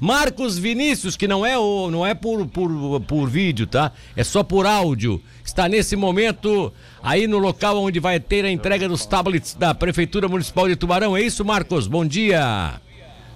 Marcos Vinícius, que não é o não é por, por, por vídeo, tá? É só por áudio. Está nesse momento aí no local onde vai ter a entrega dos tablets da Prefeitura Municipal de Tubarão. É isso, Marcos? Bom dia.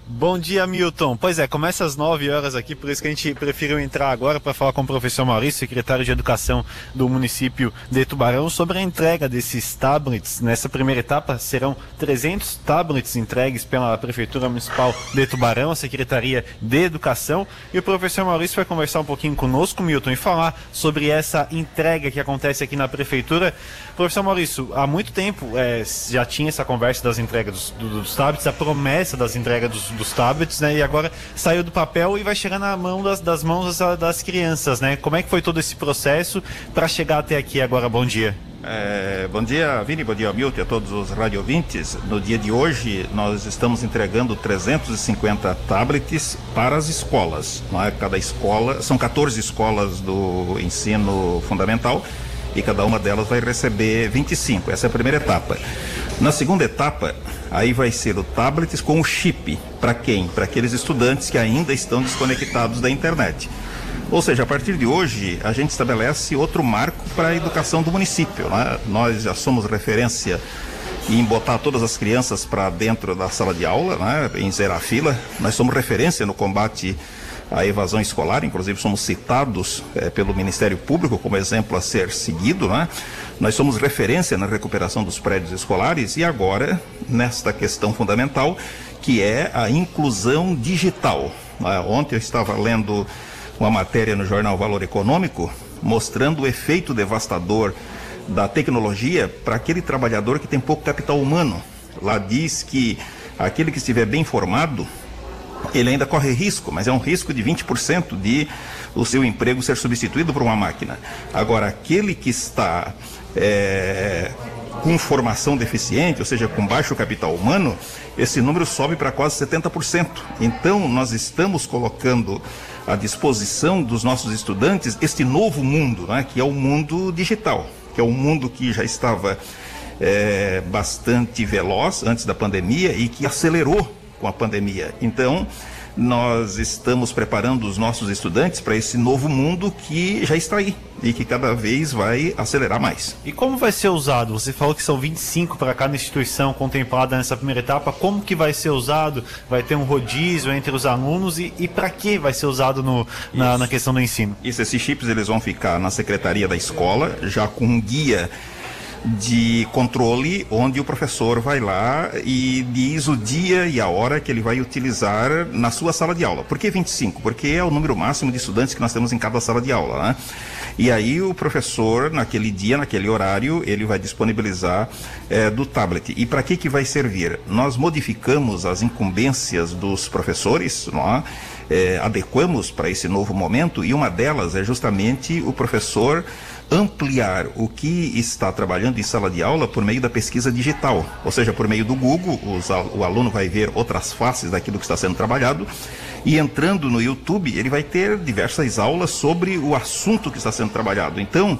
Bom dia, Milton. Pois é, começa às 9 horas aqui, por isso que a gente preferiu entrar agora para falar com o professor Maurício, secretário de Educação do município de Tubarão, sobre a entrega desses tablets. Nessa primeira etapa serão 300 tablets entregues pela Prefeitura Municipal de Tubarão, a Secretaria de Educação. E o professor Maurício vai conversar um pouquinho conosco, Milton, e falar sobre essa entrega que acontece aqui na Prefeitura. Professor Maurício, há muito tempo é, já tinha essa conversa das entregas dos, dos tablets, a promessa das entregas dos dos tablets, né? E agora saiu do papel e vai chegar na mão das, das mãos das, das crianças, né? Como é que foi todo esse processo para chegar até aqui agora? Bom dia. É, bom dia, Vini, bom dia, Milton, a todos os radiovintes. No dia de hoje, nós estamos entregando 350 tablets para as escolas. Não é? Cada escola, são 14 escolas do ensino fundamental e cada uma delas vai receber 25. Essa é a primeira etapa. Na segunda etapa, aí vai ser o tablets com o chip. Para quem? Para aqueles estudantes que ainda estão desconectados da internet. Ou seja, a partir de hoje, a gente estabelece outro marco para a educação do município. Né? Nós já somos referência em botar todas as crianças para dentro da sala de aula, né? em zerar a fila. Nós somos referência no combate à evasão escolar, inclusive somos citados é, pelo Ministério Público como exemplo a ser seguido. Né? Nós somos referência na recuperação dos prédios escolares e agora, nesta questão fundamental, que é a inclusão digital. Ah, ontem eu estava lendo uma matéria no jornal Valor Econômico mostrando o efeito devastador da tecnologia para aquele trabalhador que tem pouco capital humano. Lá diz que aquele que estiver bem formado, ele ainda corre risco, mas é um risco de 20% de o seu emprego ser substituído por uma máquina. Agora, aquele que está é, com formação deficiente, ou seja, com baixo capital humano, esse número sobe para quase 70%. Então, nós estamos colocando à disposição dos nossos estudantes este novo mundo, né, que é o mundo digital, que é um mundo que já estava é, bastante veloz antes da pandemia e que acelerou com a pandemia. Então, nós estamos preparando os nossos estudantes para esse novo mundo que já está aí e que cada vez vai acelerar mais. E como vai ser usado? Você falou que são 25 para cada instituição contemplada nessa primeira etapa. Como que vai ser usado? Vai ter um rodízio entre os alunos e, e para que vai ser usado no, na, na, questão do ensino? Isso, esses chips eles vão ficar na secretaria da escola, já com um guia de controle, onde o professor vai lá e diz o dia e a hora que ele vai utilizar na sua sala de aula. Por que 25? Porque é o número máximo de estudantes que nós temos em cada sala de aula, né? E aí o professor, naquele dia, naquele horário, ele vai disponibilizar é, do tablet. E para que, que vai servir? Nós modificamos as incumbências dos professores, não é? É, adequamos para esse novo momento, e uma delas é justamente o professor ampliar o que está trabalhando em sala de aula por meio da pesquisa digital, ou seja, por meio do Google, os, o aluno vai ver outras faces daquilo que está sendo trabalhado e entrando no YouTube, ele vai ter diversas aulas sobre o assunto que está sendo trabalhado. Então,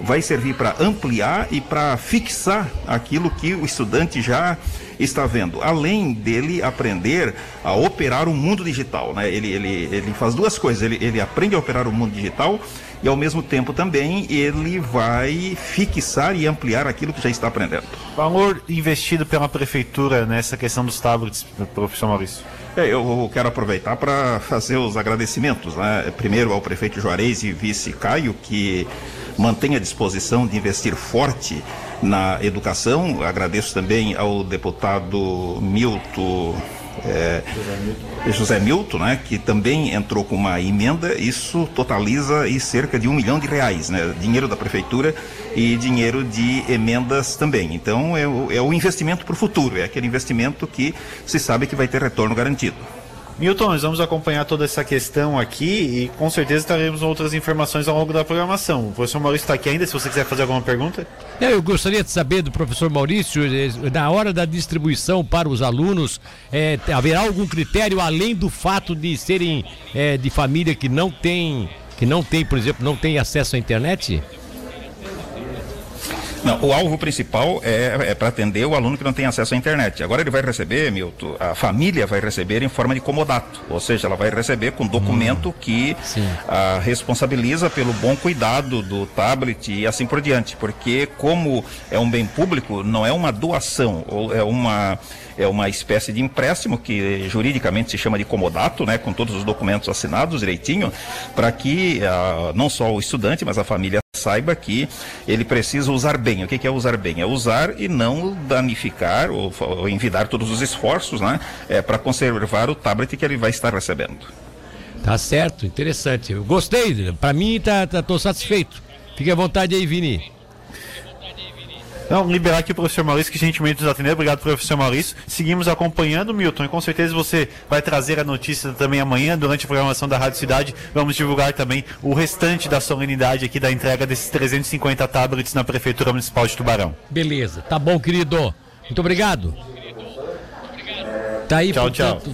vai servir para ampliar e para fixar aquilo que o estudante já está vendo, além dele aprender a operar o mundo digital. Né? Ele, ele, ele faz duas coisas, ele, ele aprende a operar o mundo digital e ao mesmo tempo também ele vai fixar e ampliar aquilo que já está aprendendo. Valor investido pela prefeitura nessa questão dos tablets, professor Maurício? É, eu quero aproveitar para fazer os agradecimentos, né? primeiro ao prefeito Juarez e vice Caio, que mantém a disposição de investir forte na educação. Agradeço também ao deputado Milton é, José Milton, né, que também entrou com uma emenda, isso totaliza aí cerca de um milhão de reais, né, dinheiro da prefeitura e dinheiro de emendas também. Então é o, é o investimento para o futuro, é aquele investimento que se sabe que vai ter retorno garantido. Milton, nós vamos acompanhar toda essa questão aqui e com certeza teremos outras informações ao longo da programação. O professor Maurício está aqui ainda, se você quiser fazer alguma pergunta. É, eu gostaria de saber do professor Maurício, eh, na hora da distribuição para os alunos, é, haverá algum critério além do fato de serem é, de família que não tem, que não tem, por exemplo, não tem acesso à internet? Não, o alvo principal é, é para atender o aluno que não tem acesso à internet. Agora ele vai receber, Milton, a família vai receber em forma de comodato, ou seja, ela vai receber com documento hum, que a, responsabiliza pelo bom cuidado do tablet e assim por diante, porque como é um bem público, não é uma doação, ou é uma é uma espécie de empréstimo que juridicamente se chama de comodato, né, com todos os documentos assinados direitinho, para que uh, não só o estudante, mas a família saiba que ele precisa usar bem. O que é usar bem? É usar e não danificar ou, ou envidar todos os esforços, né, é, para conservar o tablet que ele vai estar recebendo. Tá certo, interessante. Eu gostei, para mim tá, tá, tô satisfeito. Fique à vontade aí, Vini. Então, liberar aqui o professor Maurício, que gentilmente nos atendeu. Obrigado, professor Maurício. Seguimos acompanhando, Milton, e com certeza você vai trazer a notícia também amanhã, durante a programação da Rádio Cidade. Vamos divulgar também o restante da solenidade aqui da entrega desses 350 tablets na Prefeitura Municipal de Tubarão. Beleza, tá bom, querido. Muito obrigado. Tá aí, tchau, portanto, tchau.